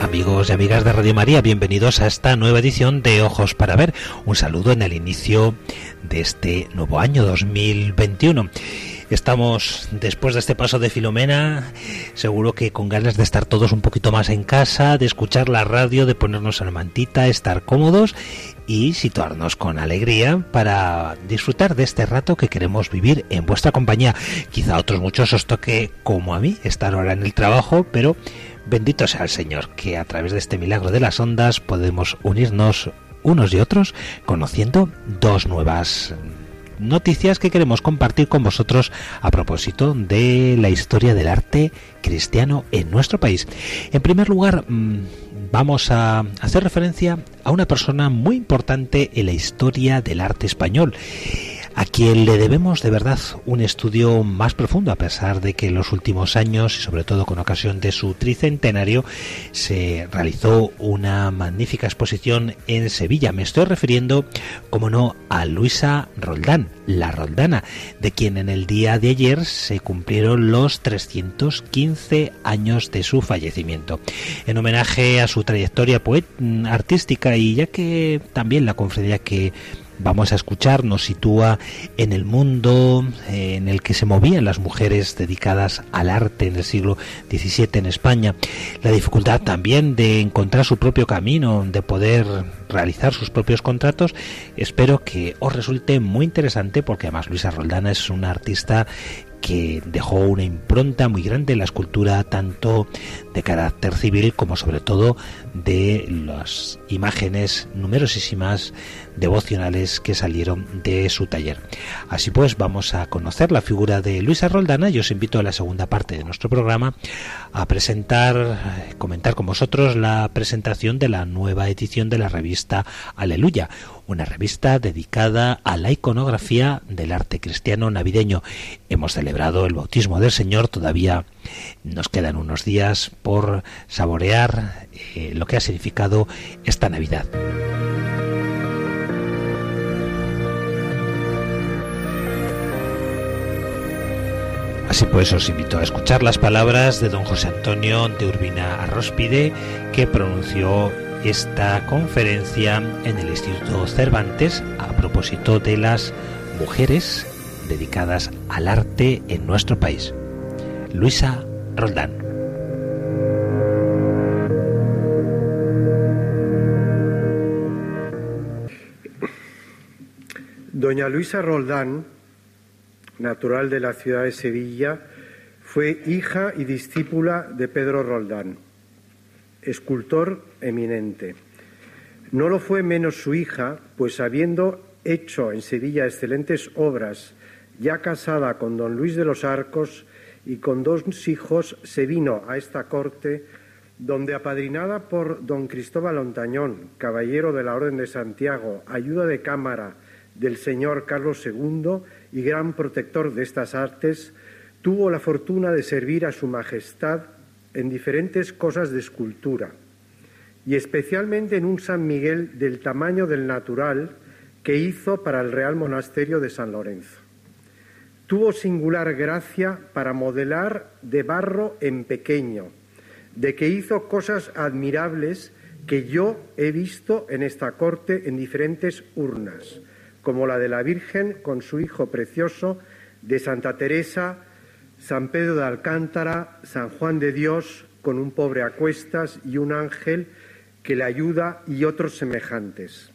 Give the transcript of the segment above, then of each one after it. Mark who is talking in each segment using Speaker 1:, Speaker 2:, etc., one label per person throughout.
Speaker 1: Amigos y amigas de Radio María, bienvenidos a esta nueva edición de Ojos para Ver. Un saludo en el inicio de este nuevo año 2021. Estamos, después de este paso de Filomena, seguro que con ganas de estar todos un poquito más en casa, de escuchar la radio, de ponernos a la mantita, estar cómodos y situarnos con alegría para disfrutar de este rato que queremos vivir en vuestra compañía. Quizá otros muchos os toque, como a mí, estar ahora en el trabajo, pero bendito sea el Señor, que a través de este milagro de las ondas podemos unirnos unos y otros conociendo dos nuevas noticias que queremos compartir con vosotros a propósito de la historia del arte cristiano en nuestro país. En primer lugar, vamos a hacer referencia a una persona muy importante en la historia del arte español a quien le debemos de verdad un estudio más profundo, a pesar de que en los últimos años, y sobre todo con ocasión de su tricentenario, se realizó una magnífica exposición en Sevilla. Me estoy refiriendo, como no, a Luisa Roldán, la Roldana, de quien en el día de ayer se cumplieron los 315 años de su fallecimiento. En homenaje a su trayectoria poet artística y ya que también la conferencia que vamos a escuchar nos sitúa en el mundo en el que se movían las mujeres dedicadas al arte en el siglo XVII en España, la dificultad también de encontrar su propio camino, de poder realizar sus propios contratos, espero que os resulte muy interesante porque además Luisa Roldana es una artista que dejó una impronta muy grande en la escultura tanto de carácter civil como sobre todo de las imágenes numerosísimas devocionales que salieron de su taller. Así pues, vamos a conocer la figura de Luisa Roldana y os invito a la segunda parte de nuestro programa a presentar, comentar con vosotros la presentación de la nueva edición de la revista Aleluya, una revista dedicada a la iconografía del arte cristiano navideño. Hemos celebrado el bautismo del Señor, todavía nos quedan unos días por saborear eh, lo que ha significado esta Navidad. Así pues os invito a escuchar las palabras de don José Antonio de Urbina Arróspide que pronunció esta conferencia en el Instituto Cervantes a propósito de las mujeres dedicadas al arte en nuestro país. Luisa Roldán.
Speaker 2: Doña Luisa Roldán, natural de la ciudad de Sevilla, fue hija y discípula de Pedro Roldán, escultor eminente. No lo fue menos su hija, pues habiendo hecho en Sevilla excelentes obras, ya casada con don Luis de los Arcos y con dos hijos, se vino a esta corte, donde apadrinada por don Cristóbal Ontañón, caballero de la Orden de Santiago, ayuda de cámara del señor Carlos II y gran protector de estas artes, tuvo la fortuna de servir a su Majestad en diferentes cosas de escultura, y especialmente en un San Miguel del tamaño del natural que hizo para el Real Monasterio de San Lorenzo. Tuvo singular gracia para modelar de barro en pequeño, de que hizo cosas admirables que yo he visto en esta corte en diferentes urnas, como la de la Virgen con su Hijo precioso, de Santa Teresa, San Pedro de Alcántara, San Juan de Dios, con un pobre a cuestas y un ángel que le ayuda y otros semejantes.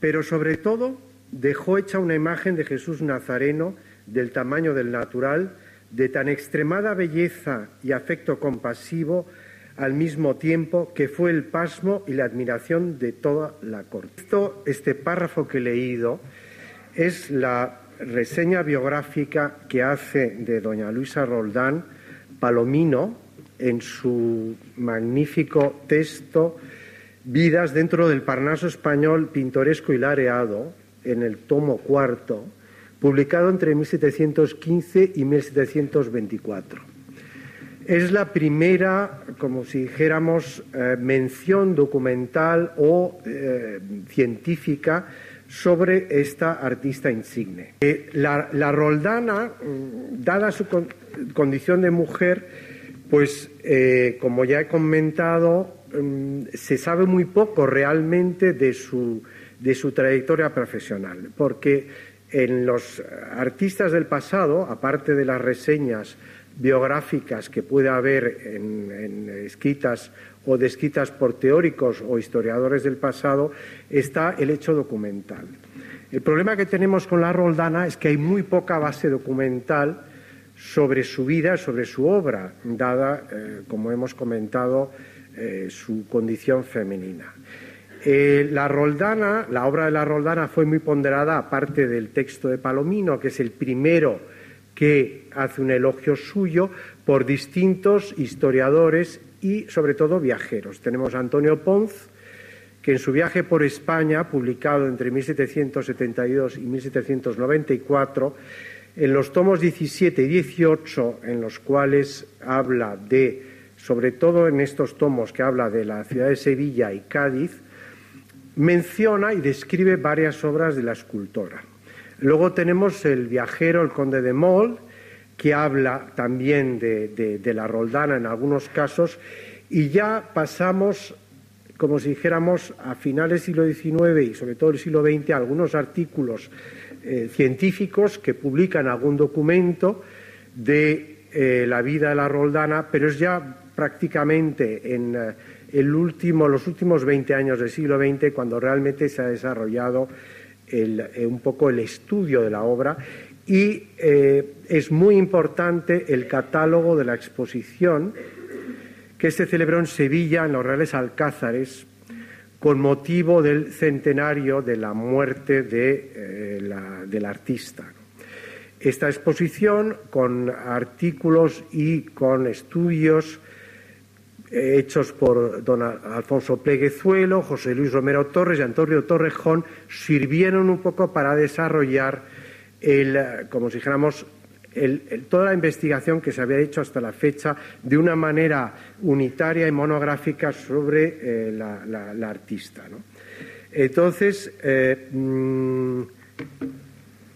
Speaker 2: Pero sobre todo dejó hecha una imagen de Jesús Nazareno del tamaño del natural, de tan extremada belleza y afecto compasivo, al mismo tiempo que fue el pasmo y la admiración de toda la corte. este párrafo que he leído es la reseña biográfica que hace de doña Luisa Roldán Palomino en su magnífico texto Vidas dentro del Parnaso español pintoresco y lareado, en el tomo cuarto, publicado entre 1715 y 1724. Es la primera, como si dijéramos, eh, mención documental o eh, científica sobre esta artista insigne. Eh, la, Roldana, mm, dada su condición de mujer, pues como ya he comentado, mm, se sabe muy poco realmente de su, de su trayectoria profesional, porque en los artistas del pasado, aparte de las reseñas biográficas que puede haber en, escritas o descritas por teóricos o historiadores del pasado, está el hecho documental. El problema que tenemos con la Roldana es que hay muy poca base documental sobre su vida, sobre su obra, dada, eh, como hemos comentado, eh, su condición femenina. Eh, la Roldana, la obra de la Roldana fue muy ponderada, aparte del texto de Palomino, que es el primero que hace un elogio suyo por distintos historiadores y sobre todo viajeros. Tenemos a Antonio Ponz, que en su viaje por España, publicado entre 1772 y 1794, en los tomos 17 y 18, en los cuales habla de, sobre todo en estos tomos que habla de la ciudad de Sevilla y Cádiz, menciona y describe varias obras de la escultora. Luego tenemos el viajero, el conde de Moll, que habla también de, la Roldana en algunos casos, y ya pasamos, como si dijéramos, a finales del siglo XIX y sobre todo el siglo XX, algunos artículos eh, científicos que publican algún documento de eh, la vida de la Roldana, pero es ya prácticamente en eh, el último, los últimos 20 años del siglo XX cuando realmente se ha desarrollado eh, un poco el estudio de la obra y eh, es muy importante el catálogo de la exposición que se celebró en Sevilla, en los Reales Alcázares, con motivo del centenario de la muerte de, eh, del artista. Esta exposición, con artículos y con estudios hechos por don Alfonso Pleguezuelo, José Luis Romero Torres y Antonio Torrejón, sirvieron un poco para desarrollar, el, como dijéramos, toda la investigación que se había hecho hasta la fecha de una manera unitaria y monográfica sobre eh, la, artista. Entonces, eh, mm,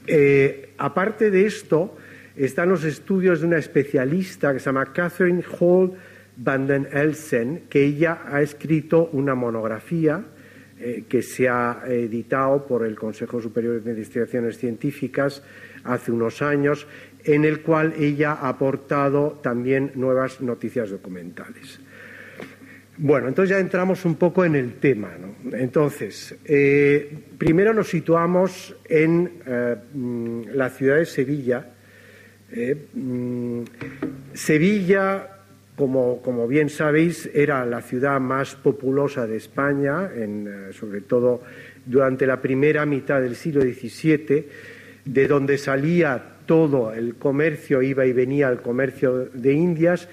Speaker 2: eh, aparte de esto, están los estudios de una especialista que se llama Catherine Hall Van den Elsen, que ella ha escrito una monografía eh, que se ha editado por el Consejo Superior de Investigaciones Científicas hace unos años, en el cual ella ha aportado también nuevas noticias documentales. Bueno, entonces ya entramos un poco en el tema. Entonces, eh, primero nos situamos en eh, mm, la ciudad de Sevilla. Mm, Sevilla como, bien sabéis, era la ciudad más populosa de España, eh, sobre todo durante la primera mitad del siglo XVII, de donde salía todo el comercio, iba y venía el comercio de Indias,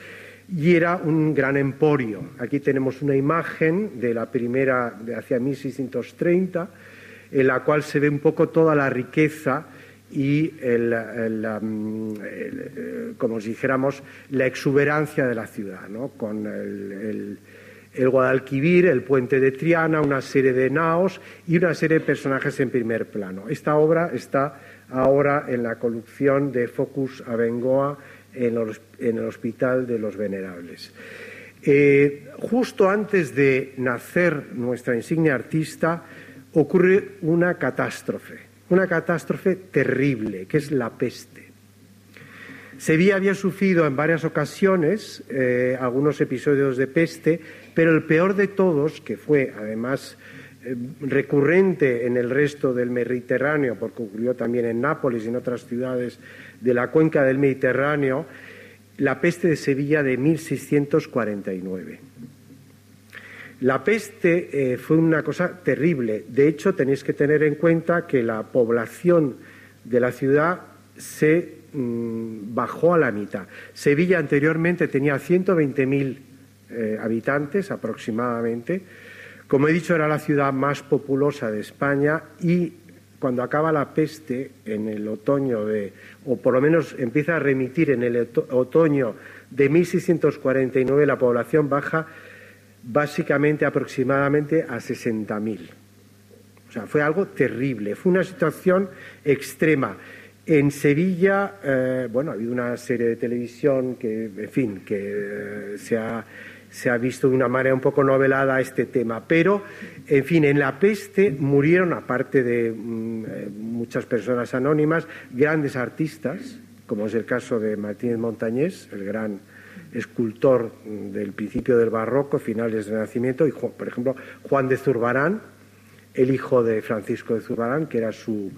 Speaker 2: y era un gran emporio. Aquí tenemos una imagen de la primera, de hacia 1630, en la cual se ve un poco toda la riqueza y el, como si dijéramos la exuberancia de la ciudad, ¿no? con el, Guadalquivir, el puente de Triana, una serie de naos y una serie de personajes en primer plano. Esta obra está ahora en la colección de Focus Abengoa en, en el Hospital de los Venerables. Eh, justo antes de nacer nuestra insignia artista ocurre una catástrofe una catástrofe terrible, que es la peste. Sevilla había sufrido en varias ocasiones eh, algunos episodios de peste, pero el peor de todos, que fue además eh, recurrente en el resto del Mediterráneo, porque ocurrió también en Nápoles y en otras ciudades de la cuenca del Mediterráneo, la peste de Sevilla de 1649. La peste eh, fue una cosa terrible. De hecho, tenéis que tener en cuenta que la población de la ciudad se mm, bajó a la mitad. Sevilla anteriormente tenía 120.000 eh, habitantes aproximadamente. Como he dicho, era la ciudad más populosa de España y cuando acaba la peste en el otoño de, o por lo menos empieza a remitir en el otoño de 1649, la población baja básicamente aproximadamente a 60.000. O sea, fue algo terrible, fue una situación extrema. En Sevilla, eh, bueno, ha habido una serie de televisión que, en fin, que eh, se, ha, se, ha, visto de una manera un poco novelada este tema, pero, en fin, en la peste murieron, aparte de mm, eh, muchas personas anónimas, grandes artistas, como es el caso de Martínez Montañés, el gran escultor del principio del barroco, finales del Renacimiento, y por ejemplo Juan de Zurbarán, el hijo de Francisco de Zurbarán, que era su,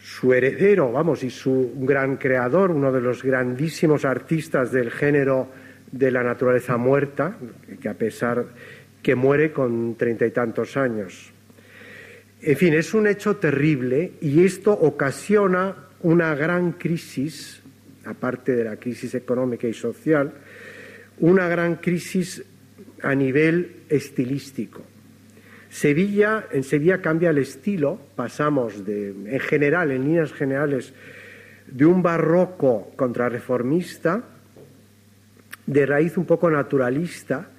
Speaker 2: su heredero, vamos, y su gran creador, uno de los grandísimos artistas del género de la naturaleza muerta, que a pesar que muere con treinta y tantos años. En fin, es un hecho terrible y esto ocasiona una gran crisis aparte de la crisis económica y social, una gran crisis a nivel estilístico. Sevilla, en Sevilla cambia el estilo, pasamos de, en general, en líneas generales, de un barroco contrarreformista, de raíz un poco naturalista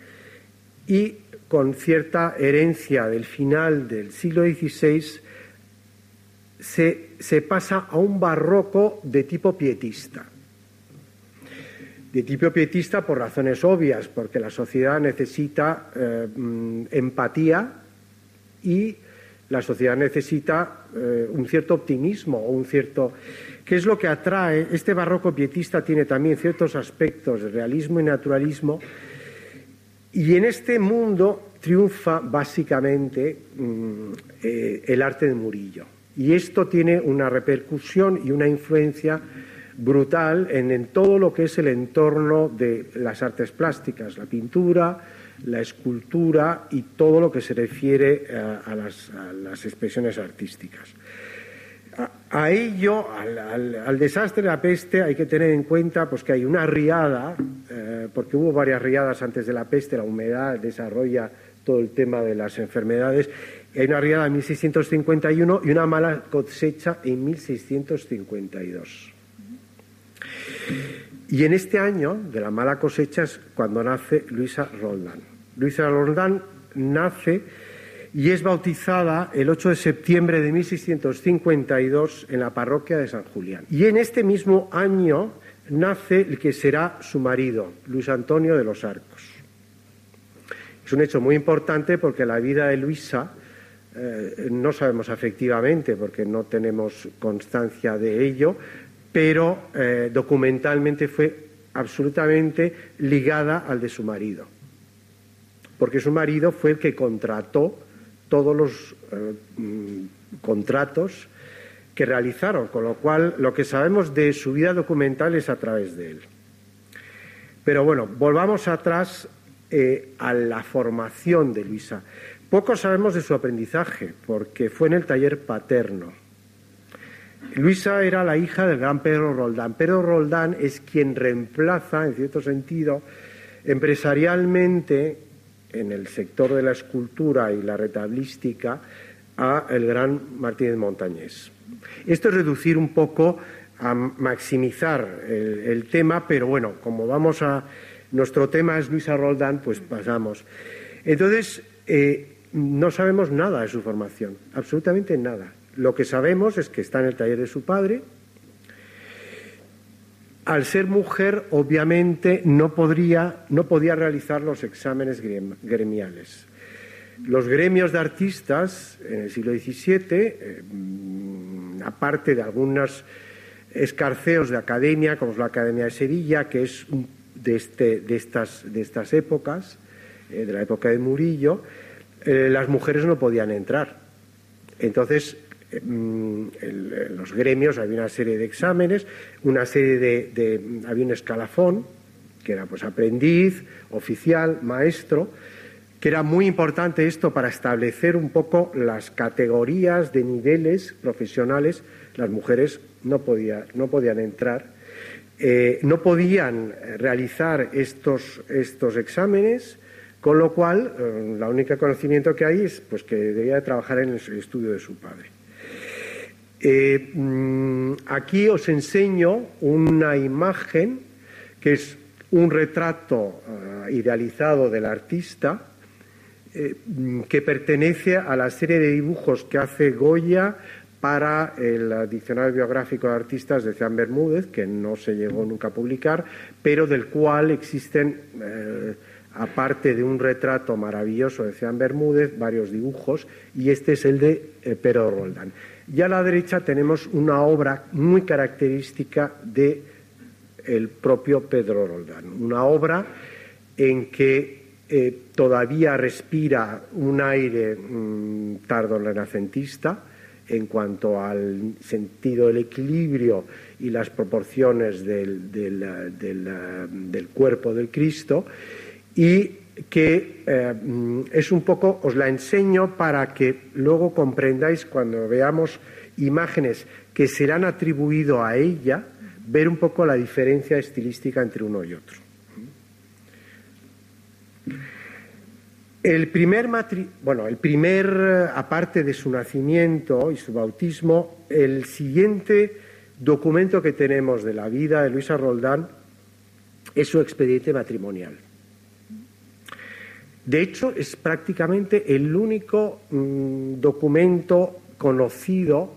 Speaker 2: y con cierta herencia del final del siglo XVI, se, se pasa a un barroco de tipo pietista de tipo pietista por razones obvias, porque la sociedad necesita eh, mm, empatía y la sociedad necesita eh, un cierto optimismo o un cierto ¿Qué es lo que atrae? Este barroco pietista tiene también ciertos aspectos de realismo y naturalismo y en este mundo triunfa básicamente mm, eh, el arte de Murillo. Y esto tiene una repercusión y una influencia brutal en, todo lo que es el entorno de las artes plásticas, la pintura, la escultura y todo lo que se refiere eh, a, las, expresiones artísticas. A, ello, al, desastre de la peste, hay que tener en cuenta pues, que hay una riada, eh, porque hubo varias riadas antes de la peste, la humedad desarrolla todo el tema de las enfermedades. Hay una riada en 1651 y una mala cosecha en 1652. Y en este año de la mala cosecha es cuando nace Luisa Roldán. Luisa Roldán nace y es bautizada el 8 de septiembre de 1652 en la parroquia de San Julián. Y en este mismo año nace el que será su marido, Luis Antonio de los Arcos. Es un hecho muy importante porque la vida de Luisa eh, no sabemos efectivamente porque no tenemos constancia de ello, pero eh, documentalmente fue absolutamente ligada al de su marido, porque su marido fue el que contrató todos los eh, mm, contratos que realizaron, con lo cual lo que sabemos de su vida documental es a través de él. Pero bueno, volvamos atrás eh, a la formación de Luisa. Poco sabemos de su aprendizaje, porque fue en el taller paterno. Luisa era la hija del gran Pedro Roldán. Pedro Roldán es quien reemplaza, en cierto sentido, empresarialmente en el sector de la escultura y la retablística a el gran Martínez Montañés. Esto es reducir un poco a maximizar el, tema, pero bueno, como vamos a nuestro tema es Luisa Roldán, pues pasamos. Entonces, eh, no sabemos nada de su formación, absolutamente nada. Lo que sabemos es que está en el taller de su padre. Al ser mujer, obviamente, no, podría, no podía realizar los exámenes gremiales. Los gremios de artistas en el siglo XVII, eh, aparte de algunos escarceos de academia, como es la Academia de Sevilla, que es de, este, de, estas, de estas, épocas, eh, de la época de Murillo, eh, las mujeres no podían entrar. Entonces, mm, los gremios había una serie de exámenes, una serie de, había un escalafón que era pues aprendiz, oficial, maestro, que era muy importante esto para establecer un poco las categorías de niveles profesionales. Las mujeres no, no podían entrar, eh, no podían realizar estos, estos exámenes, con lo cual eh, la única conocimiento que hay es pues, que debía trabajar en el estudio de su padre. Eh, mm, aquí os enseño una imagen que es un retrato idealizado del artista eh, que pertenece a la serie de dibujos que hace Goya para el Diccionario Biográfico de Artistas de Jean Bermúdez, que no se llegó nunca a publicar, pero del cual existen, eh, aparte de un retrato maravilloso de Jean Bermúdez, varios dibujos, y este es el de Pedro Roldán. Y a la derecha tenemos una obra muy característica de el propio Pedro Roldán, una obra en que eh, todavía respira un aire mm, tardo renacentista en cuanto al sentido del equilibrio y las proporciones del, del, cuerpo del Cristo. Y que eh, mm, es un poco, os la enseño para que luego comprendáis cuando veamos imágenes que serán atribuido a ella, ver un poco la diferencia estilística entre uno y otro. El primer, bueno, el primer, aparte de su nacimiento y su bautismo, el siguiente documento que tenemos de la vida de Luisa Roldán es su expediente matrimonial. De hecho, es prácticamente el único mm, documento conocido,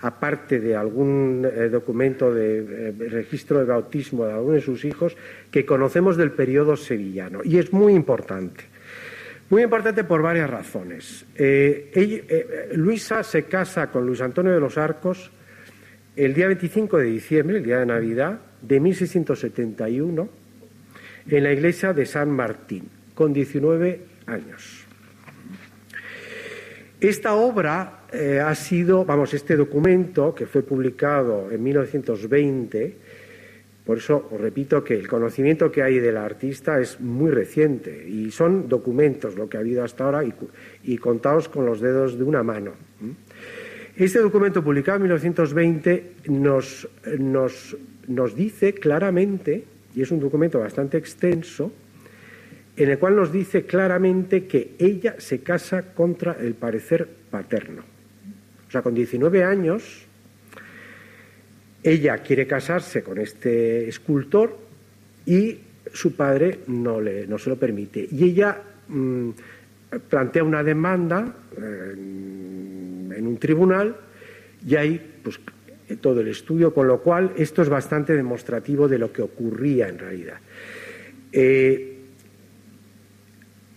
Speaker 2: aparte de algún eh, documento de eh, registro de bautismo de alguno de sus hijos, que conocemos del periodo sevillano. Y es muy importante. Muy importante por varias razones. Eh, Luisa se casa con Luis Antonio de los Arcos el día 25 de diciembre, el día de Navidad, de 1671, en la iglesia de San Martín, con 19 años. Esta obra eh, ha sido, vamos, este documento que fue publicado en 1920, por eso os repito que el conocimiento que hay del artista es muy reciente y son documentos lo que ha habido hasta ahora y, contados con los dedos de una mano. Este documento publicado en 1920 nos, nos dice claramente, y es un documento bastante extenso, en el cual nos dice claramente que ella se casa contra el parecer paterno. O sea, con 19 años ella quiere casarse con este escultor y su padre no, le, no se lo permite. Y ella mm, plantea una demanda en, un tribunal y hay pues, todo el estudio, con lo cual esto es bastante demostrativo de lo que ocurría en realidad. Eh,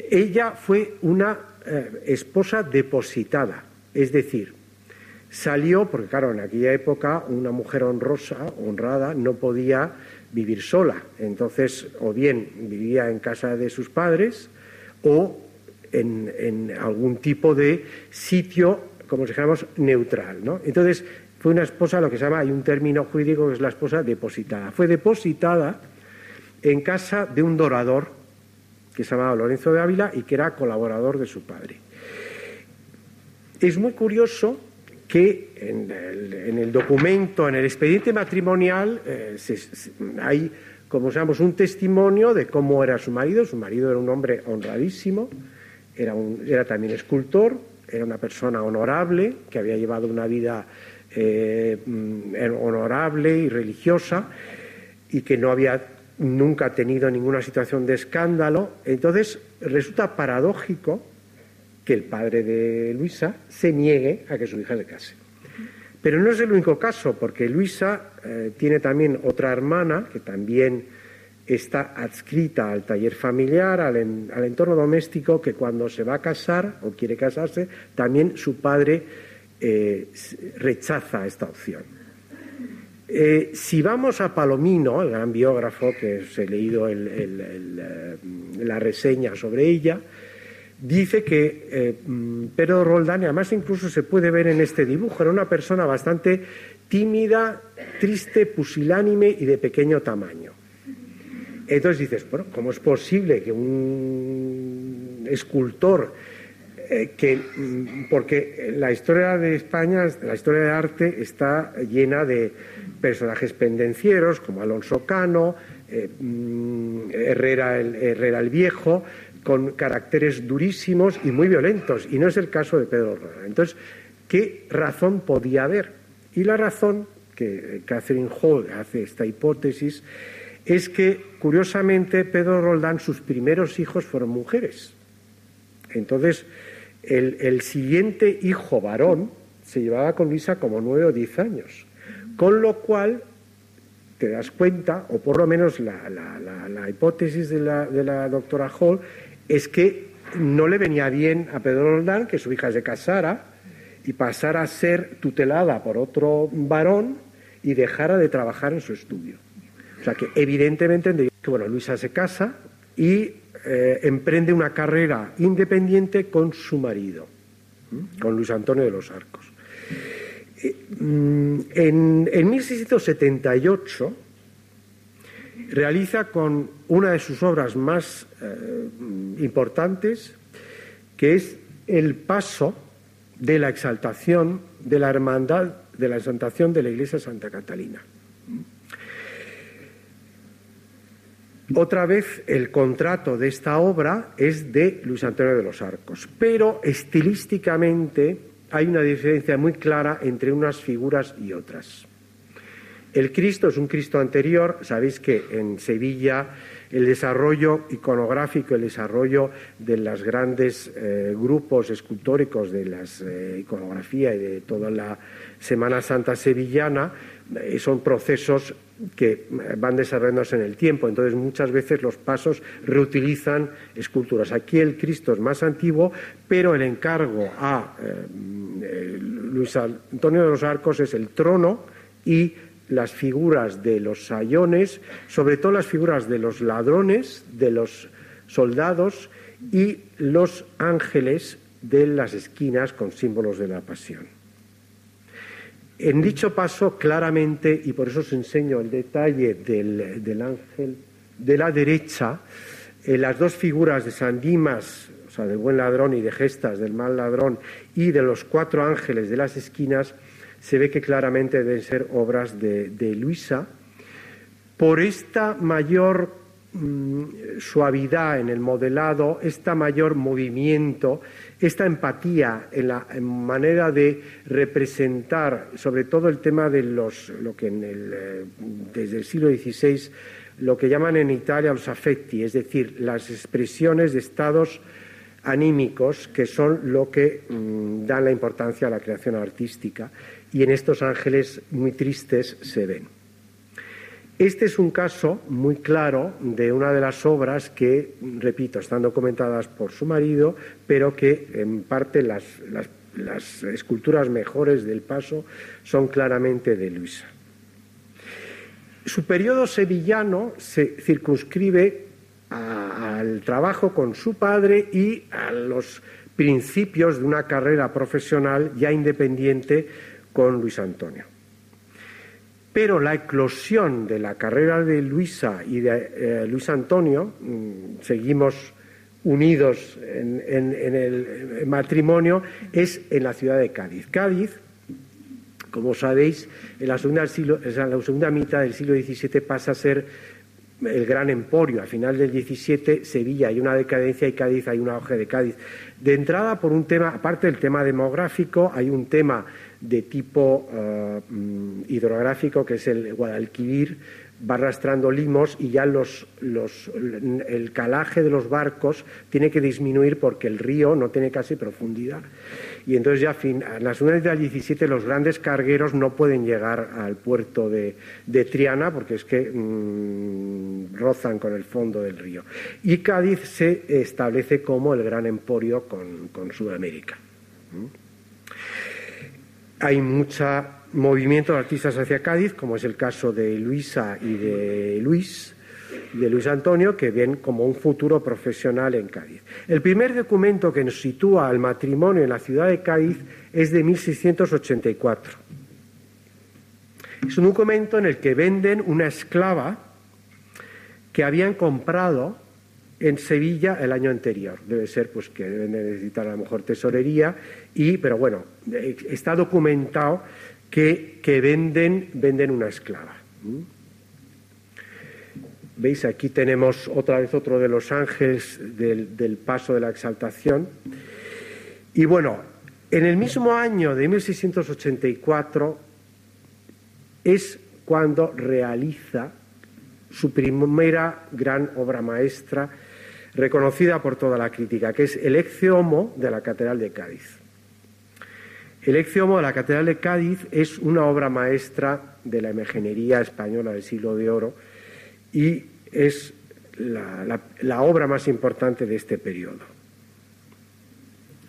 Speaker 2: ella fue una eh, esposa depositada, es decir, Salió, porque claro, en aquella época una mujer honrosa, honrada, no podía vivir sola. Entonces, o bien vivía en casa de sus padres o en, algún tipo de sitio, como dijéramos, neutral. ¿no? Entonces, fue una esposa, lo que se llama, hay un término jurídico que es la esposa depositada. Fue depositada en casa de un dorador que se llamaba Lorenzo de Ávila y que era colaborador de su padre. Es muy curioso que en el, documento, en el expediente matrimonial, eh, hay, como sabemos, un testimonio de cómo era su marido. Su marido era un hombre honradísimo, era, era también escultor, era una persona honorable, que había llevado una vida eh, mm, honorable y religiosa y que no había nunca tenido ninguna situación de escándalo. Entonces, resulta paradójico que el padre de Luisa se niegue a que su hija se case. Pero no es el único caso, porque Luisa eh, tiene también otra hermana que también está adscrita al taller familiar, al, entorno doméstico, que cuando se va a casar o quiere casarse, también su padre eh, rechaza esta opción. Eh, si vamos a Palomino, el gran biógrafo que os he leído la reseña sobre ella, dice que eh, mm, Pedro Roldán, además incluso se puede ver en este dibujo, era una persona bastante tímida, triste, pusilánime y de pequeño tamaño. Entonces dices, bueno, ¿cómo es posible que un escultor eh, que mm, porque la historia de España, la historia de arte está llena de personajes pendencieros como Alonso Cano, eh, mm, Herrera, el, Herrera el Viejo, con caracteres durísimos y muy violentos, y no es el caso de Pedro Roldán. Entonces, ¿qué razón podía haber? Y la razón que Catherine Hall hace esta hipótesis es que, curiosamente, Pedro Roldán, sus primeros hijos fueron mujeres. Entonces, el, siguiente hijo varón se llevaba con Luisa como nueve o diez años, con lo cual te das cuenta, o por lo menos la, hipótesis de la, doctora Hall, es que no le venía bien a Pedro Roldán que su hija se casara y pasara a ser tutelada por otro varón y dejara de trabajar en su estudio. O sea que evidentemente bueno, Luisa se casa y eh, emprende una carrera independiente con su marido, con Luis Antonio de los Arcos. Eh, mm, en, en 1678 realiza con una de sus obras más eh, importantes, que es el paso de la exaltación de la hermandad de la exaltación de la Iglesia Santa Catalina. Otra vez el contrato de esta obra es de Luis Antonio de los Arcos, pero estilísticamente hay una diferencia muy clara entre unas figuras y otras. El Cristo es un Cristo anterior, sabéis que en Sevilla el desarrollo iconográfico, el desarrollo de los grandes eh, grupos escultóricos de la eh, iconografía y de toda la Semana Santa sevillana son procesos que van desarrollándose en el tiempo. Entonces, muchas veces los pasos reutilizan esculturas. Aquí el Cristo es más antiguo, pero el encargo a eh, Luis Antonio de los Arcos es el trono y las figuras de los sayones, sobre todo las figuras de los ladrones, de los soldados y los ángeles de las esquinas con símbolos de la pasión. En dicho paso, claramente, y por eso os enseño el detalle del, ángel de la derecha, eh, las dos figuras de San Dimas, o sea, del buen ladrón, y de Gestas, del mal ladrón, y de los cuatro ángeles de las esquinas, se ve que claramente deben ser obras de, Luisa. Por esta mayor mm, suavidad en el modelado, este mayor movimiento, esta empatía en la manera de representar, sobre todo el tema de los, lo que eh, desde el siglo XVI, lo que llaman en Italia los affetti, es decir, las expresiones de estados anímicos que son lo que mm, dan la importancia a la creación artística y en estos ángeles muy tristes se ven. Este es un caso muy claro de una de las obras que, repito, están documentadas por su marido, pero que en parte las, esculturas mejores del paso son claramente de Luisa. Su periodo sevillano se circunscribe al trabajo con su padre y a los principios de una carrera profesional ya independiente con Luis Antonio. Pero la eclosión de la carrera de Luisa y de eh, Luis Antonio, mm, seguimos unidos en, el matrimonio, es en la ciudad de Cádiz. Cádiz, como sabéis, en la segunda, en la segunda mitad del siglo XVII pasa a ser el gran emporio. A final del XVII, Sevilla hay una decadencia y Cádiz hay una hoja de Cádiz. De entrada, por un tema, aparte del tema demográfico, hay un tema de tipo eh, mm, hidrográfico, que es el Guadalquivir, va arrastrando limos y ya los, el calaje de los barcos tiene que disminuir porque el río no tiene casi profundidad. Y entonces ya fin, a las unidades del 17 los grandes cargueros no pueden llegar al puerto de, Triana porque es que mm, rozan con el fondo del río. Y Cádiz se establece como el gran emporio con, Sudamérica. Hay mucho movimiento de artistas hacia Cádiz, como es el caso de Luisa y de Luis, de Luis Antonio que ven como un futuro profesional en Cádiz. El primer documento que nos sitúa al matrimonio en la ciudad de Cádiz es de 1684. Es un documento en el que venden una esclava que habían comprado en Sevilla el año anterior. Debe ser pues que deben necesitar a lo mejor tesorería y, pero bueno, está documentado que, venden, venden una esclava. Veis, aquí tenemos otra vez otro de los ángeles del, del paso de la exaltación. Y bueno, en el mismo año de 1684 es cuando realiza su primera gran obra maestra, reconocida por toda la crítica, que es el Ecce Homo de la Catedral de Cádiz. El Ecce Homo de la Catedral de Cádiz es una obra maestra de la imaginería española del siglo de oro y es la, obra más importante de este periodo.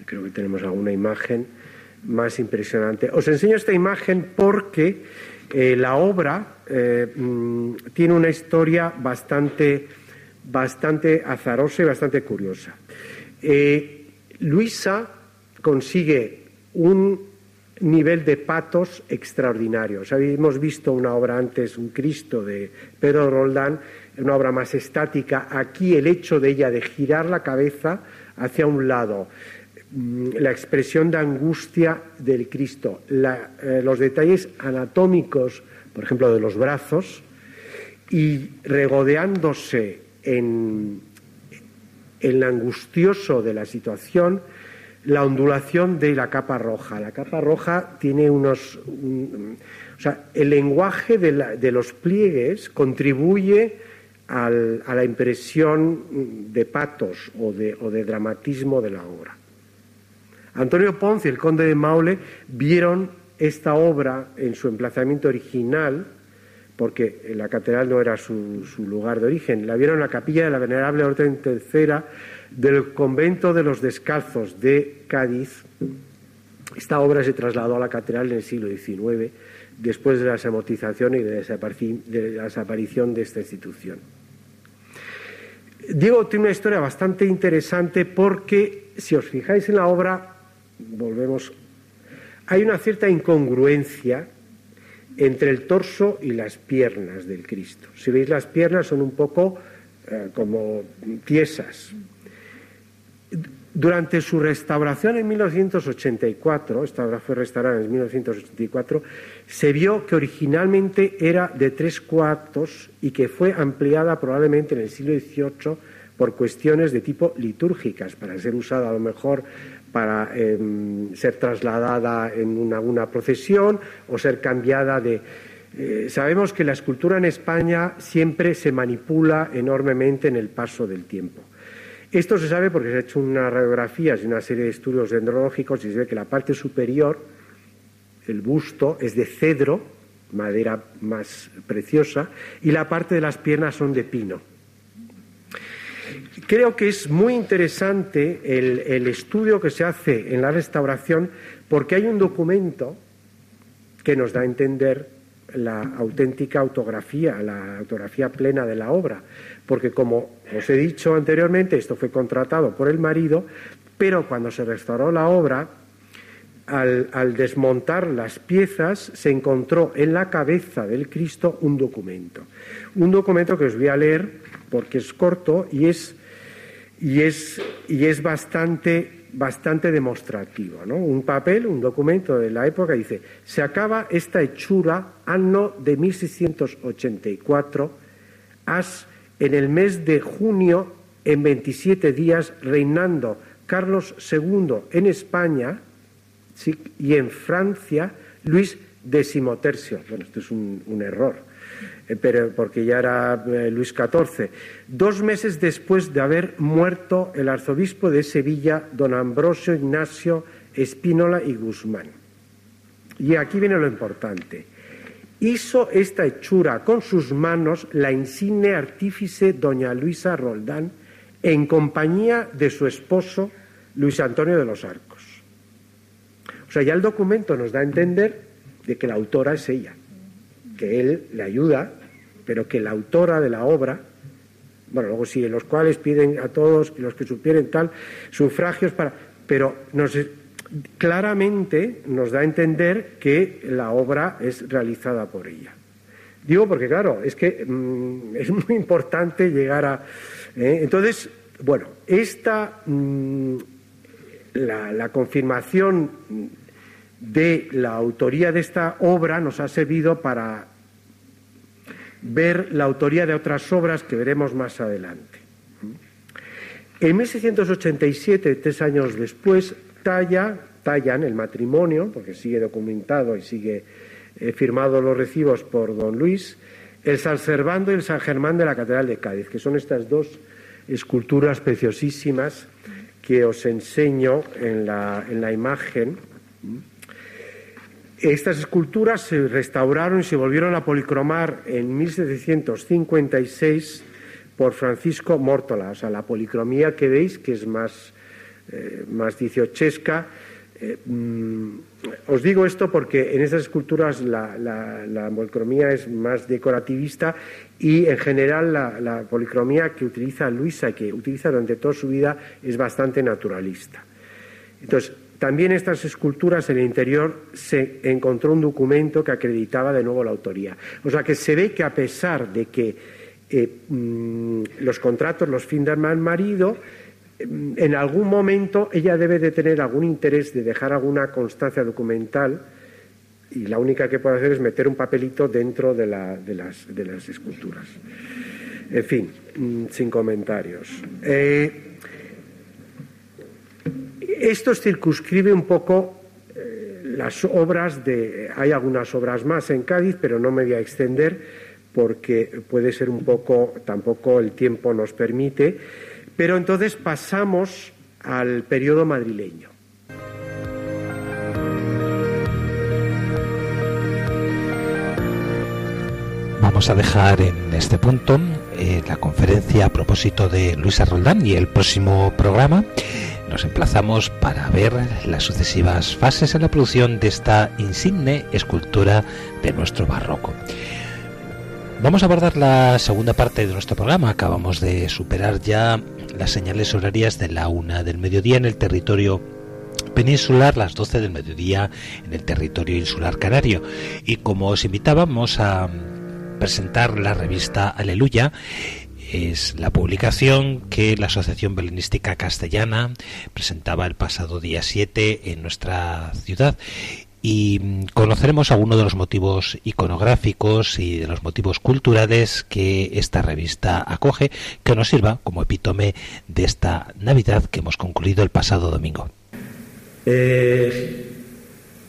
Speaker 2: Creo que tenemos alguna imagen más impresionante. Os enseño esta imagen porque eh, la obra eh, mm, tiene una historia bastante, bastante azarosa y bastante curiosa. Eh, Luisa consigue un nivel de patos extraordinario. Habíamos visto una obra antes, un Cristo de Pedro Roldán, una obra más estática. Aquí el hecho de ella de girar la cabeza hacia un lado, Mm, la expresión de angustia del Cristo, eh, los detalles anatómicos, por ejemplo, de los brazos, y regodeándose en, el angustioso de la situación, la ondulación de la capa roja. La capa roja tiene unos... o sea, el lenguaje de, los pliegues contribuye a la impresión de patos o de dramatismo de la obra. Antonio Ponce y el conde de Maule vieron esta obra en su emplazamiento original, porque la catedral no era su, lugar de origen, la vieron en la capilla de la Venerable Orden Tercera del convento de los Descalzos de Cádiz. Esta obra se trasladó a la catedral en el siglo XIX, después de la desamortización y de la desaparición de esta institución. Diego tiene una historia bastante interesante porque, si os fijáis en la obra, volvemos, hay una cierta incongruencia entre el torso y las piernas del Cristo. Si veis las piernas son un poco eh, como tiesas. Durante su restauración en 1984, esta obra fue restaurada en 1984, se vio que originalmente era de tres cuartos y que fue ampliada probablemente en el siglo XVIII por cuestiones de tipo litúrgicas, para ser usada a lo mejor para em, ser trasladada en una, procesión o ser cambiada de... Eh, sabemos que la escultura en España siempre se manipula enormemente en el paso del tiempo. Esto se sabe porque se ha hecho una radiografía y una serie de estudios dendrológicos y se ve que la parte superior, el busto, es de cedro, madera más preciosa, y la parte de las piernas son de pino. Creo que es muy interesante el, estudio que se hace en la restauración porque hay un documento que nos da a entender la auténtica autografía, la autografía plena de la obra, porque como os he dicho anteriormente, esto fue contratado por el marido, pero cuando se restauró la obra, al, desmontar las piezas, se encontró en la cabeza del Cristo un documento. Un documento que os voy a leer porque es corto y es y es, y es bastante, bastante demostrativo. ¿no? Un papel, un documento de la época dice, se acaba esta hechura año de 1684, as en el mes de junio, en 27 días, reinando Carlos II en España y en Francia Luis XIII. Bueno, esto es un error eh, pero porque ya era eh, Luis XIV, dos meses después de haber muerto el arzobispo de Sevilla, don Ambrosio Ignacio Espínola y Guzmán. Y aquí viene lo importante. Hizo esta hechura con sus manos la insigne artífice doña Luisa Roldán en compañía de su esposo Luis Antonio de los Arcos. O sea, ya el documento nos da a entender de que la autora es ella que él le ayuda, pero que la autora de la obra bueno, luego sí, los cuales piden a todos los que supieren tal sufragios para, pero nos, claramente nos da a entender que la obra es realizada por ella. Digo porque, claro, es que mm, es muy importante llegar a. ¿eh? entonces, bueno, esta. Mm, la, confirmación de la autoría de esta obra nos ha servido para ver la autoría de otras obras que veremos más adelante. En 1687, tres años después, talla, tallan el matrimonio, porque sigue documentado y sigue He firmado los recibos por don Luis, el San Servando y el San Germán de la Catedral de Cádiz, que son estas dos esculturas preciosísimas que os enseño en la, en la imagen. Estas esculturas se restauraron y se volvieron a policromar en 1756 por Francisco Mórtola. O sea, la policromía que veis, que es más, eh, más dieciochesca, eh, mm, os digo esto porque en estas esculturas la, la, es más decorativista y en general la, policromía que utiliza Luisa, que utiliza durante toda su vida, es bastante naturalista. Entonces, también estas esculturas en el interior se encontró un documento que acreditaba de nuevo la autoría. O sea que se ve que a pesar de que eh, mm, los contratos los finda el marido, en algún momento ella debe de tener algún interés de dejar alguna constancia documental y la única que puede hacer es meter un papelito dentro de, las, esculturas. En fin, mm, sin comentarios. Eh, esto circunscribe un poco eh, las obras de... Hay algunas obras más en Cádiz, pero no me voy a extender porque puede ser un poco, tampoco el tiempo nos permite. Pero entonces pasamos al periodo madrileño.
Speaker 1: Vamos a dejar en este punto eh, la conferencia a propósito de Luisa Roldán y el próximo programa nos emplazamos para ver las sucesivas fases en la producción de esta insigne escultura de nuestro barroco. Vamos a abordar la segunda parte de nuestro programa. Acabamos de superar ya las señales horarias de la una del mediodía en el territorio peninsular, las 12 del mediodía en el territorio insular canario. Y como os invitábamos a presentar la revista Aleluya, es la publicación que la Asociación Belenística Castellana presentaba el pasado día 7 en nuestra ciudad y mm, conoceremos algunos de los motivos iconográficos y de los motivos culturales que esta revista acoge, que nos sirva como epítome de esta Navidad que hemos concluido el pasado domingo.
Speaker 3: Eh,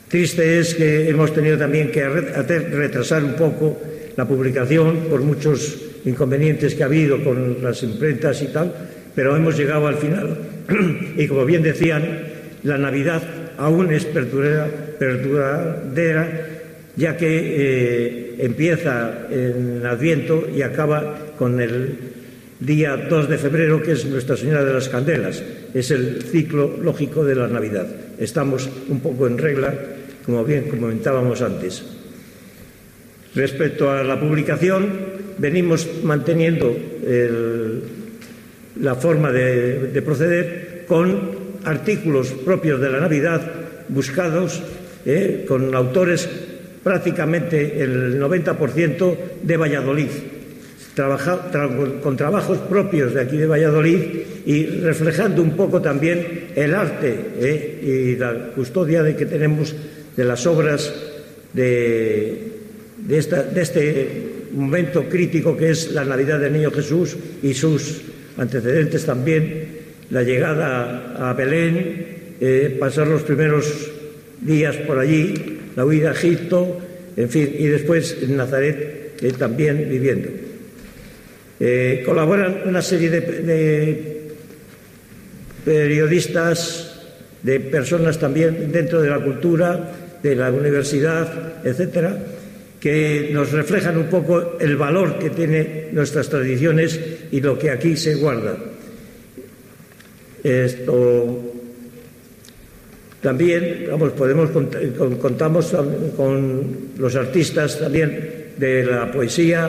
Speaker 3: triste es que hemos tenido también que retrasar un poco la publicación por muchos inconvenientes que ha habido con las imprentas y tal, pero hemos llegado al final y como bien decían, la Navidad aún es perturbadera, ya que eh, empieza en Adviento y acaba con el día 2 de febrero, que es Nuestra Señora de las Candelas. Es el ciclo lógico de la Navidad. Estamos un poco en regla, como bien comentábamos antes. Respecto a la publicación, venimos manteniendo la forma de proceder con artículos propios de la Navidad buscados eh, con autores prácticamente el 90% de Valladolid, con trabajos propios de aquí de Valladolid y reflejando un poco también el arte eh, y la custodia de que tenemos de las obras de, de este momento crítico que es la Navidad del Niño Jesús y sus antecedentes también la llegada a Belén, eh, pasar los primeros días por allí, la huida a Egipto, en fin, y después en Nazaret eh, también viviendo. Eh, colaboran una serie de, periodistas, de personas también dentro de la cultura, de la universidad, etcétera, que nos reflejan un poco el valor que tienen nuestras tradiciones y lo que aquí se guarda. Esto también, vamos, podemos contamos con los artistas también de la poesía,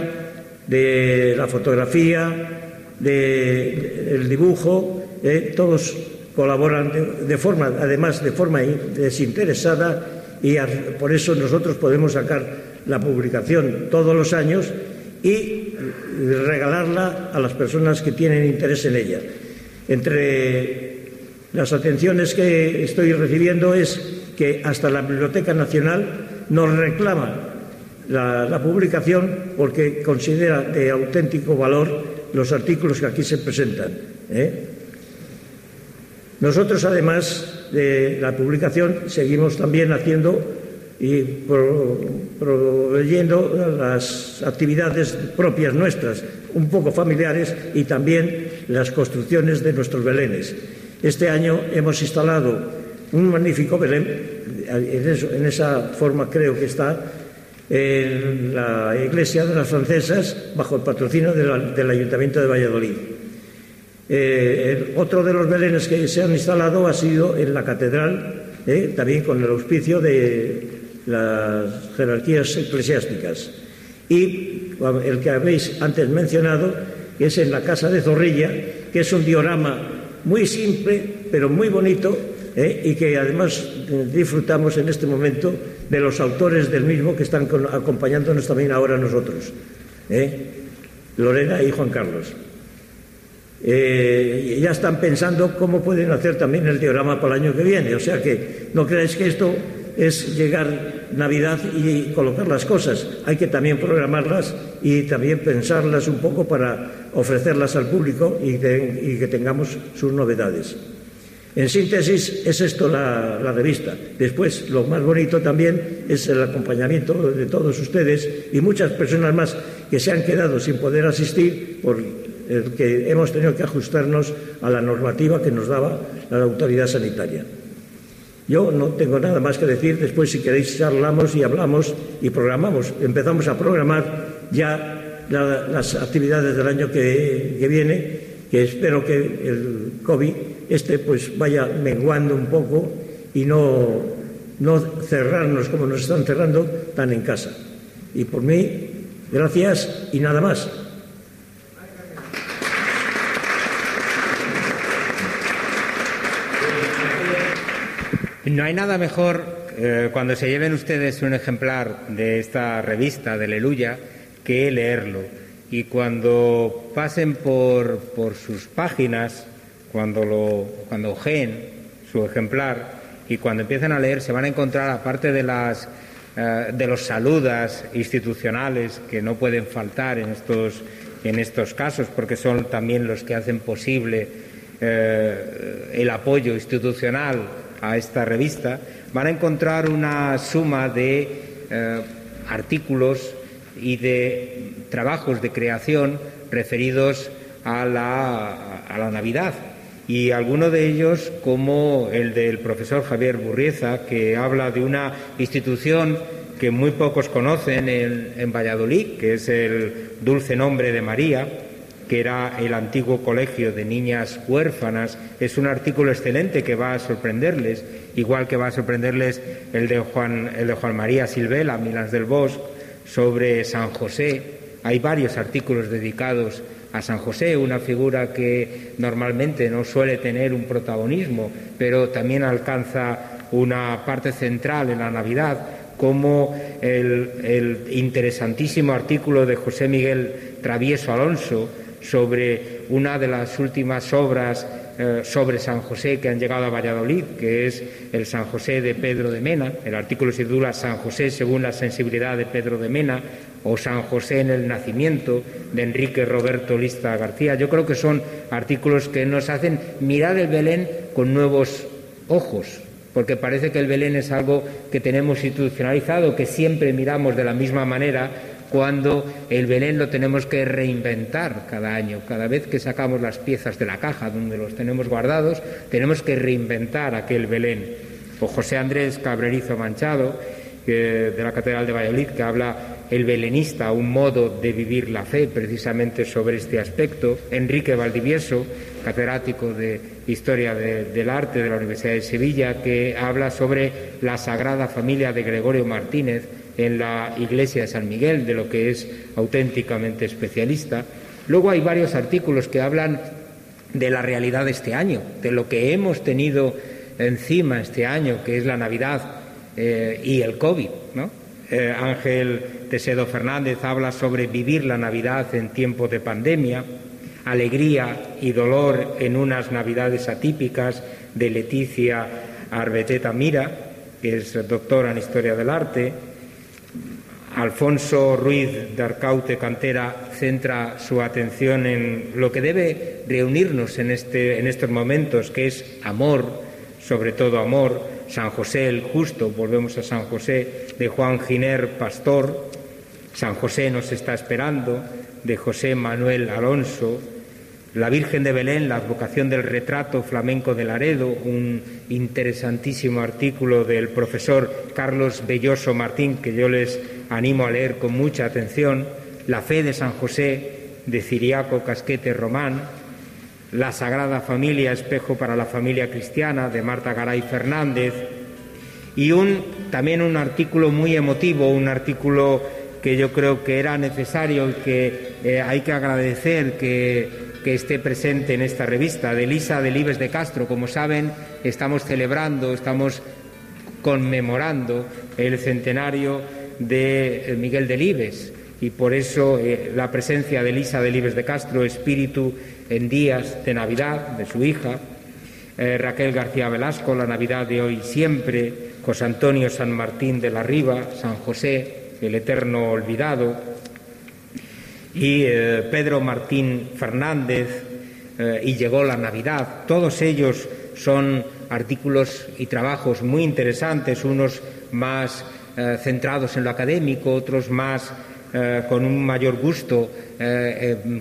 Speaker 3: de la fotografía, del dibujo, eh, todos colaboran de, forma, además de forma desinteresada y por eso nosotros podemos sacar la publicación todos los años y regalarla a las personas que tienen interés en ella. Entre las atenciones que estoy recibiendo es que hasta la Biblioteca Nacional nos reclama la, publicación porque considera de auténtico valor los artículos que aquí se presentan. ¿eh? Nosotros, además de la publicación, seguimos también haciendo y proveyendo las actividades propias nuestras, un poco familiares, y también las construcciones de nuestros belenes. Este año hemos instalado un magnífico Belén, en, esa forma creo que está, en la iglesia de las francesas bajo el patrocinio del Ayuntamiento de Valladolid. Eh, otro de los belenes que se han instalado ha sido en la catedral, eh, también con el auspicio de las jerarquías eclesiásticas. Y el que habéis antes mencionado, que es en la Casa de Zorrilla, que es un diorama muy simple, pero muy bonito, eh, y que además disfrutamos en este momento de los autores del mismo que están acompañándonos también ahora nosotros, Lorena y Juan Carlos. Eh, ya están pensando cómo pueden hacer también el diorama para el año que viene. O sea que no creáis que esto es llegar Navidad y colocar las cosas. Hay que también programarlas y también pensarlas un poco para ofrecerlas al público y, que tengamos sus novedades. En síntesis, es esto la, la, revista. Después, lo más bonito también es el acompañamiento de todos ustedes y muchas personas más que se han quedado sin poder asistir por el que hemos tenido que ajustarnos a la normativa que nos daba la autoridad sanitaria. Yo no tengo nada más que decir, después si queréis hablamos y hablamos y programamos, empezamos a programar ya las actividades del año que, viene, que espero que el COVID este pues vaya menguando un poco y no, no cerrarnos como nos están cerrando tan en casa. Y por mí, gracias y nada más.
Speaker 4: No hay nada mejor eh, cuando se lleven ustedes un ejemplar de esta revista de Aleluya que leerlo. Y cuando pasen por, sus páginas, cuando, lo, cuando ojeen su ejemplar y cuando empiecen a leer, se van a encontrar, aparte de, las, eh, de los saludas institucionales que no pueden faltar en estos, en estos casos, porque son también los que hacen posible eh, el apoyo institucional a esta revista, van a encontrar una suma de eh, artículos y de trabajos de creación referidos a la, a la Navidad. Y algunos de ellos, como el del profesor Javier Burrieza, que habla de una institución que muy pocos conocen en, en Valladolid, que es el Dulce Nombre de María, que era el antiguo colegio de niñas huérfanas, es un artículo excelente que va a sorprenderles, igual que va a sorprenderles el de Juan, María Silvela, Milans del Bosque, sobre San José. Hay varios artículos dedicados a San José, una figura que normalmente no suele tener un protagonismo, pero también alcanza una parte central en la Navidad, como el, el interesantísimo artículo de José Miguel Travieso Alonso, sobre una de las últimas obras eh, sobre San José que han llegado a Valladolid, que es el San José de Pedro de Mena. El artículo se titula San José según la sensibilidad de Pedro de Mena o San José en el nacimiento de Enrique Roberto Lista García. Yo creo que son artículos que nos hacen mirar el Belén con nuevos ojos, porque parece que el Belén es algo que tenemos institucionalizado, que siempre miramos de la misma manera, cuando el Belén lo tenemos que reinventar cada año. Cada vez que sacamos las piezas de la caja donde los tenemos guardados, tenemos que reinventar aquel Belén. O José Andrés Cabrerizo Manchado, de la Catedral de Valladolid, que habla el belenista, un modo de vivir la fe, precisamente sobre este aspecto. Enrique Valdivieso, catedrático de Historia del Arte de la Universidad de Sevilla, que habla sobre la Sagrada Familia de Gregorio Martínez, en la iglesia de San Miguel, de lo que es auténticamente especialista, Luego hay varios artículos que hablan de la realidad de este año, de lo que hemos tenido encima este año, que es la Navidad eh, y el COVID. Eh, Ángel Tesedo Fernández habla sobre vivir la Navidad en tiempos de pandemia, alegría y dolor en unas Navidades atípicas de Leticia Arbeteta Mira, que es doctora en Historia del Arte. Alfonso Ruiz de Arcaute Cantera centra su atención en lo que debe reunirnos en, este, en estos momentos, que es amor, sobre todo amor, San José el Justo, volvemos a San José, de Juan Giner Pastor, San José nos está esperando, de José Manuel Alonso, la Virgen de Belén, la advocación del retrato flamenco de Laredo, un interesantísimo artículo del profesor Carlos Belloso Martín, que yo les animo a leer con mucha atención, la fe de San José, de Ciriaco Casquete Román, la Sagrada Familia, espejo para la familia cristiana, de Marta Garay Fernández, y también un artículo muy emotivo, un artículo que yo creo que era necesario y que eh, hay que agradecer que que esté presente en esta revista, de Elisa Delibes de Castro. Como saben, estamos celebrando, estamos conmemorando el centenario de eh, Miguel Delibes y por eso eh, la presencia de Elisa Delibes de Castro, espíritu en días de Navidad de su hija, eh, Raquel García Velasco, la Navidad de hoy siempre, José Antonio San Martín de la Riva, San José, el eterno olvidado, y Pedro Martín Fernández y llegó la Navidad. Todos ellos son artículos y trabajos muy interesantes, unos más eh, centrados en lo académico, otros más con un mayor gusto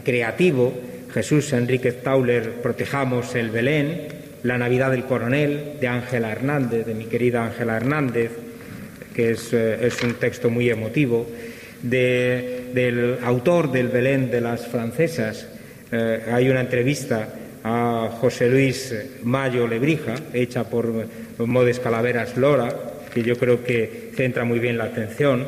Speaker 4: creativo. Jesús Enríquez Tauler, Protejamos el Belén, La Navidad del Coronel, de Ángela Hernández, de mi querida Ángela Hernández, que es, es un texto muy emotivo del autor del Belén de las francesas. Eh, hay una entrevista a José Luis Mayo Lebrija, hecha por Modes Calaveras Lora, que yo creo que centra muy bien la atención.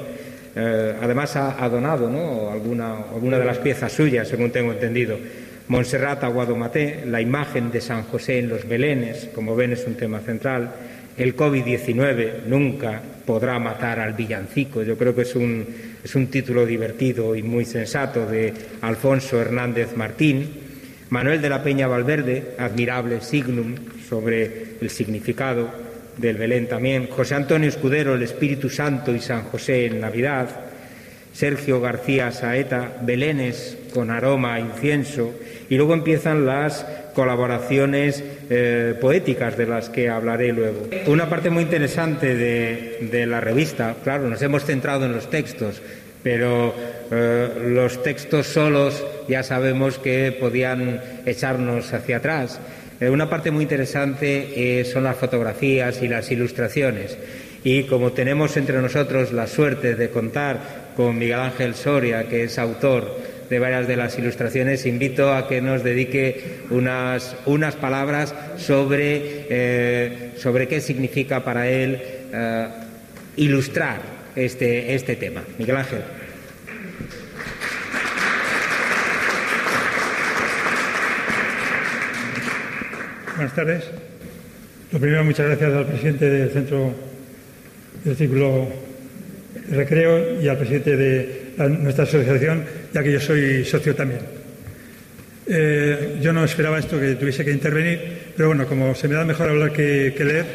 Speaker 4: Eh, además ha, donado ¿no? alguna, alguna de las piezas suyas, según tengo entendido. Montserrat Aguadomaté, la imagen de San José en los Belenes, como ven es un tema central. El COVID-19 nunca podrá matar al villancico. Yo creo que es un, es un título divertido y muy sensato de Alfonso Hernández Martín. Manuel de la Peña Valverde, admirable signum sobre el significado del Belén también. José Antonio Escudero, el Espíritu Santo y San José en Navidad. Sergio García Saeta, Belénes con aroma a incienso. Y luego empiezan las colaboraciones eh, poéticas de las que hablaré luego. Una parte muy interesante de, la revista, claro, nos hemos centrado en los textos, pero eh, los textos solos ya sabemos que podían echarnos hacia atrás. Eh, una parte muy interesante son las fotografías y las ilustraciones. Y como tenemos entre nosotros la suerte de contar con Miguel Ángel Soria, que es autor de varias de las ilustraciones, invito a que nos dedique unas, unas palabras sobre, eh, sobre qué significa para él eh, ilustrar este, este tema. Miguel Ángel.
Speaker 5: Buenas tardes. Lo primero, muchas gracias al presidente del Centro del Círculo de Recreo y al presidente de nuestra asociación, ya que yo soy socio también. Eh, yo no esperaba esto que tuviese que intervenir, pero bueno, como se me da mejor hablar que, leer,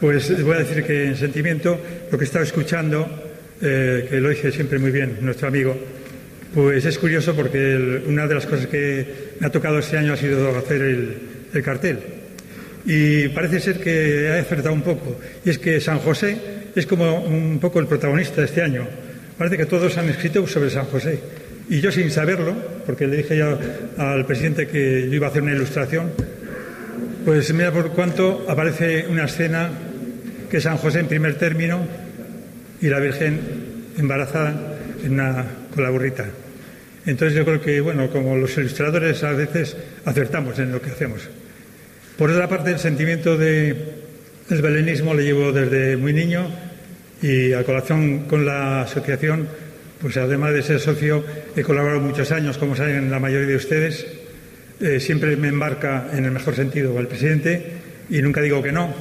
Speaker 5: pues voy a decir que en sentimiento lo que he estado escuchando, eh, que lo dice siempre muy bien nuestro amigo, pues es curioso porque una de las cosas que me ha tocado este año ha sido hacer el, el cartel. Y parece ser que ha acertado un poco. Y es que San José es como un poco el protagonista este año Parece que todos han escrito sobre San José. Y yo sin saberlo, porque le dije ya al presidente que yo iba a hacer una ilustración, pues mira por cuánto aparece una escena que San José en primer término y la Virgen embarazada con la burrita. Entonces yo creo que, bueno, como los ilustradores a veces acertamos en lo que hacemos. Por otra parte, el sentimiento de, del belenismo le llevo desde muy niño y a colación con la asociación, pues además de ser socio, he colaborado muchos años, como saben la mayoría de ustedes. Eh, siempre me embarca en el mejor sentido el presidente y nunca digo que no.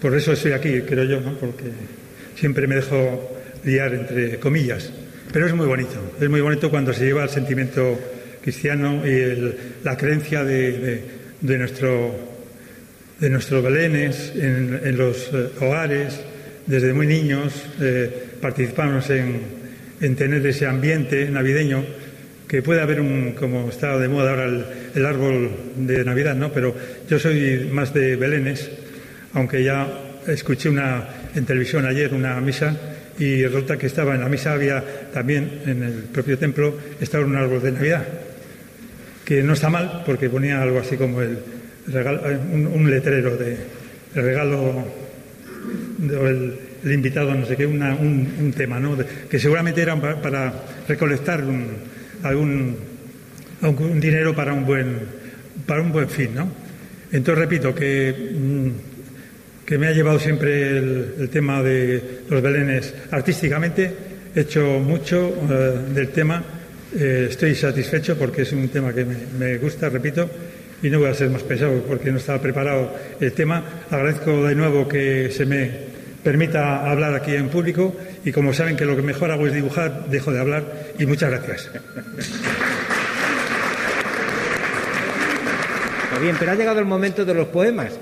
Speaker 5: Por eso estoy aquí, creo yo, porque siempre me dejo liar entre comillas. Pero es muy bonito, es muy bonito cuando se lleva el sentimiento cristiano y la creencia de, nuestro, de nuestros belenes en, los eh, hogares, desde muy niños, eh, participamos en, en, tener ese ambiente navideño, que puede haber un, como está de moda ahora el, árbol de Navidad, ¿no? Pero yo soy más de belenes, aunque ya escuché una, en televisión ayer una misa y resulta que estaba en la misa había también en el propio templo estaba un árbol de Navidad que no está mal porque ponía algo así como el eh, un, letrero de regalo el, invitado no sé qué un, tema no que seguramente era para, recolectar algún un dinero para un buen para un buen fin no entonces repito que mm, que me ha llevado siempre el, tema de los belenes artísticamente. He hecho mucho eh, del tema. Eh, estoy satisfecho porque es un tema que me, gusta, repito, y no voy a ser más pesado porque no estaba preparado el tema. Agradezco de nuevo que se me permita hablar aquí en público y como saben que lo que mejor hago es dibujar, dejo de hablar y muchas gracias.
Speaker 4: Bien, pero ha llegado el momento de los poemas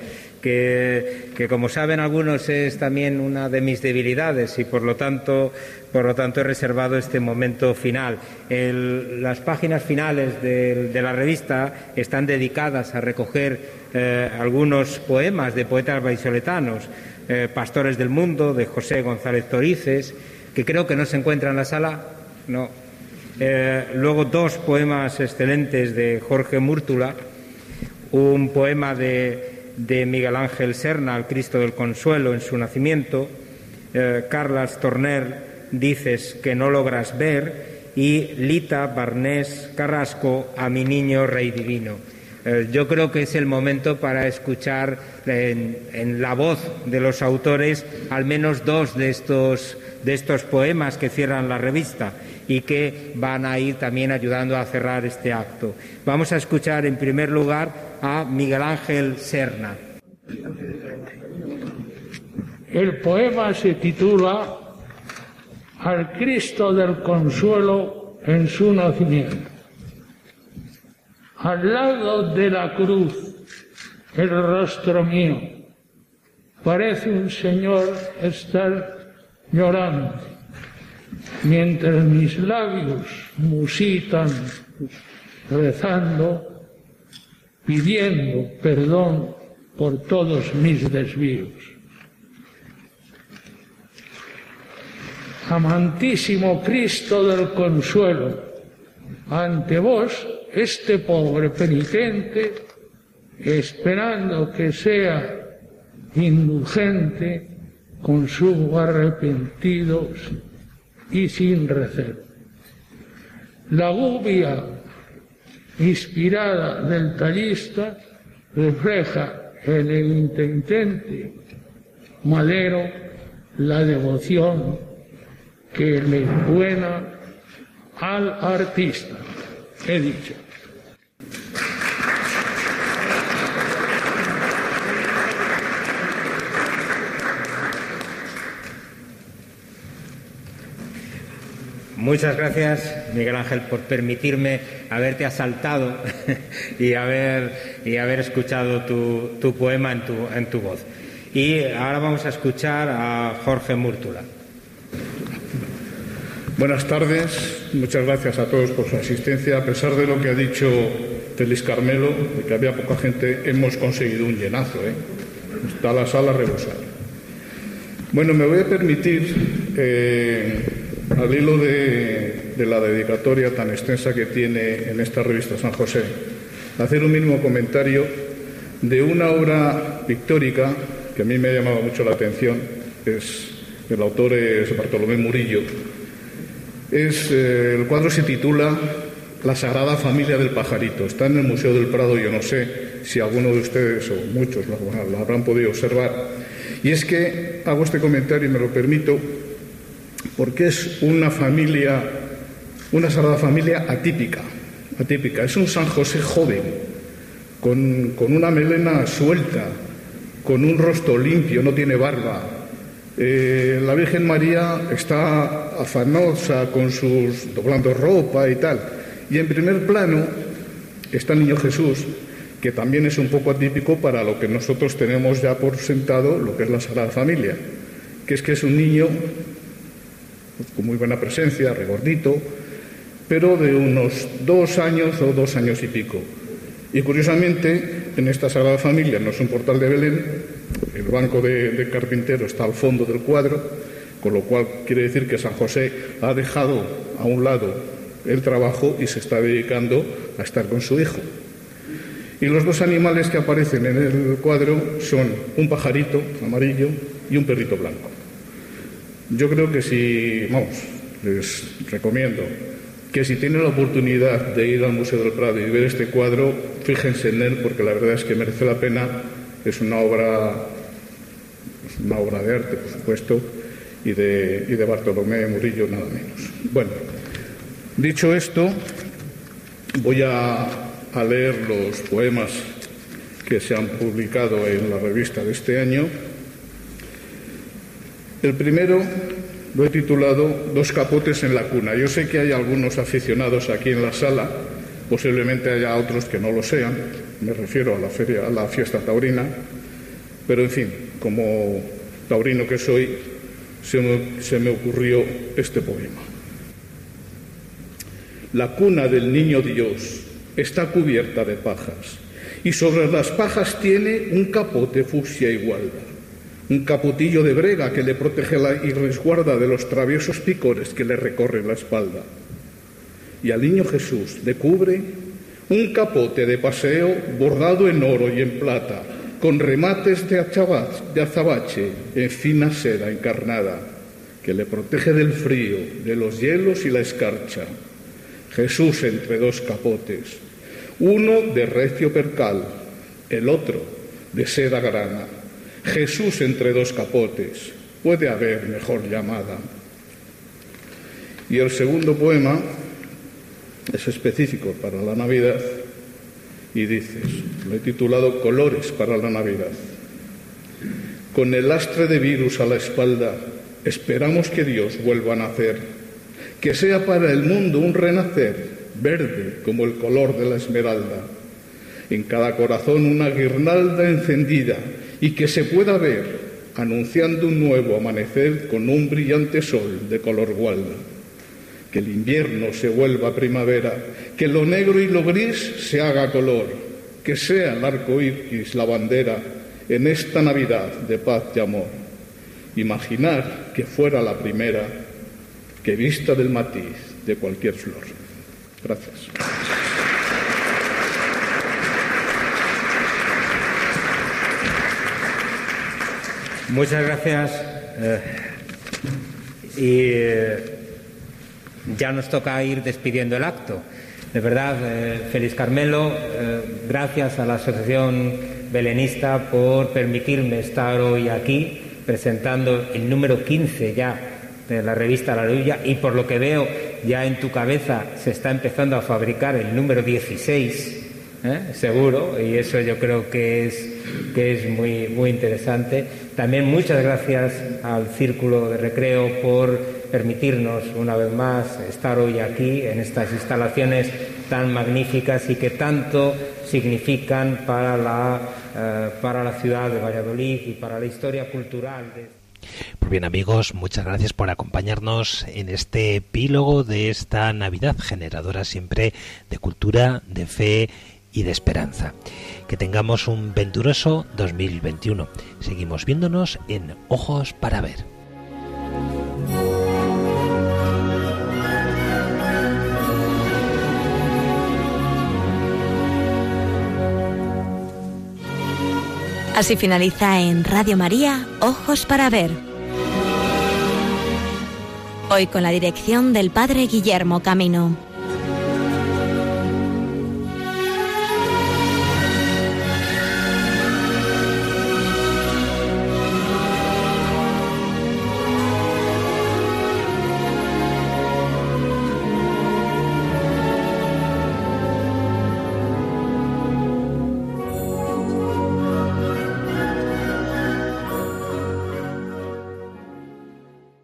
Speaker 4: que, como saben algunos es también una de mis debilidades y por lo tanto, por lo tanto he reservado este momento final. las páginas finales de, la revista están dedicadas a recoger eh, algunos poemas de poetas vallisoletanos, eh, Pastores del Mundo, de José González Torices, que creo que no se encuentra en la sala. No. Eh, luego dos poemas excelentes de Jorge Múrtula, un poema de de Miguel Ángel Serna, al Cristo del Consuelo en su nacimiento, eh, Carlas Torner, Dices que no logras ver, y Lita Barnés Carrasco, A mi niño Rey Divino. Eh, yo creo que es el momento para escuchar en, la voz de los autores al menos dos de estos, de estos poemas que cierran la revista y que van a ir también ayudando a cerrar este acto. Vamos a escuchar en primer lugar a Miguel Ángel Serna.
Speaker 6: El poema se titula Al Cristo del Consuelo en su nacimiento. Al lado de la cruz, el rostro mío, parece un señor estar llorando mientras mis labios musitan rezando, pidiendo perdón por todos mis desvíos. Amantísimo Cristo del consuelo, ante vos, este pobre penitente, esperando que sea indulgente con su arrepentidos y sin recelo. La gubia inspirada del tallista refleja en el intendente Madero la devoción que le buena al artista. He dicho.
Speaker 4: Muchas gracias, Miguel Ángel, por permitirme haberte asaltado y, haber, escuchado tu, poema en tu, voz. Y ahora vamos a escuchar a Jorge Múrtula.
Speaker 7: Buenas tardes, muchas gracias a todos por su asistencia. A pesar de lo que ha dicho Félix Carmelo, de que había poca gente, hemos conseguido un llenazo. ¿eh? Está la sala rebosada. Bueno, me voy a permitir eh, al hilo de, la dedicatoria tan extensa que tiene en esta revista San José, hacer un mínimo comentario de una obra pictórica que a mí me ha llamado mucho la atención, es, el autor es Bartolomé Murillo. Es, eh, el cuadro se titula La Sagrada Familia del Pajarito. Está en el Museo del Prado, yo no sé si alguno de ustedes o muchos lo, lo habrán podido observar. Y es que hago este comentario y me lo permito porque es una familia, una Sagrada Familia atípica, atípica. Es un San José joven, con, con una melena suelta, con un rostro limpio, no tiene barba, eh, la Virgen María está afanosa con sus doblando ropa y tal. Y en primer plano está el niño Jesús, que también es un poco atípico para lo que nosotros tenemos ya por sentado, lo que es la Sagrada Familia, que es que es un niño con muy buena presencia, regordito, pero de unos dos años o dos años y pico. Y curiosamente, en esta Sagrada Familia, no es un portal de Belén, el banco de, carpintero está al fondo del cuadro, con lo cual quiere decir que San José ha dejado a un lado el trabajo y se está dedicando a estar con su hijo. Y los dos animales que aparecen en el cuadro son un pajarito amarillo y un perrito blanco. Yo creo que si, vamos, les recomiendo que si tienen la oportunidad de ir al Museo del Prado y ver este cuadro, fíjense en él porque la verdad es que merece la pena es una obra, una obra de arte, por supuesto, y de, y de Bartolomé Murillo nada menos. Bueno, dicho esto, voy a, a leer los poemas que se han publicado en la revista de este año. El primero lo he titulado Dos capotes en la cuna. Yo sé que hay algunos aficionados aquí en la sala, posiblemente haya otros que no lo sean, me refiero a la feria, a la fiesta taurina, pero en fin, como taurino que soy, se me, ocurrió este poema. La cuna del niño Dios está cubierta de pajas y sobre las pajas tiene un capote fucsia igual, un capotillo de brega que le protege y resguarda de los traviesos picores que le recorren la espalda. Y al niño Jesús le cubre un capote de paseo bordado en oro y en plata, con remates de azabache en fina seda encarnada, que le protege del frío, de los hielos y la escarcha. Jesús entre dos capotes, uno de recio percal, el otro de seda grana. Jesús entre dos capotes, puede haber mejor llamada. Y el segundo poema es específico para la Navidad y dices, lo he titulado Colores para la Navidad. Con el lastre de virus a la espalda, esperamos que Dios vuelva a nacer, que sea para el mundo un renacer, verde como el color de la esmeralda, en cada corazón una guirnalda encendida y que se pueda ver anunciando un nuevo amanecer con un brillante sol de color gualda que el invierno se vuelva primavera, que lo negro y lo gris se haga color, que sea el arco iris la bandera en esta Navidad de paz y amor. Imaginar que fuera la primera que vista del matiz de cualquier flor. Gracias.
Speaker 4: Muchas gracias. Eh, y eh, ya nos toca ir despidiendo el acto. De verdad, eh, Félix Carmelo, gracias a la Asociación Belenista por permitirme estar hoy aquí presentando el número 15 ya de la revista La Luya y por lo que veo ya en tu cabeza se está empezando a fabricar el número 16, ¿eh? seguro, y eso yo creo que es, que es muy, muy interesante. También muchas gracias al Círculo de Recreo por permitirnos una vez más estar hoy aquí en estas instalaciones tan magníficas y que tanto significan para la, eh, para la ciudad de Valladolid y para la historia cultural.
Speaker 1: Pues bien amigos, muchas gracias por acompañarnos en este epílogo de esta Navidad generadora siempre de cultura, de fe y de esperanza. Que tengamos un venturoso 2021. Seguimos viéndonos en Ojos para Ver.
Speaker 8: Así finaliza en Radio María, Ojos para Ver. Hoy con la dirección del Padre Guillermo Camino.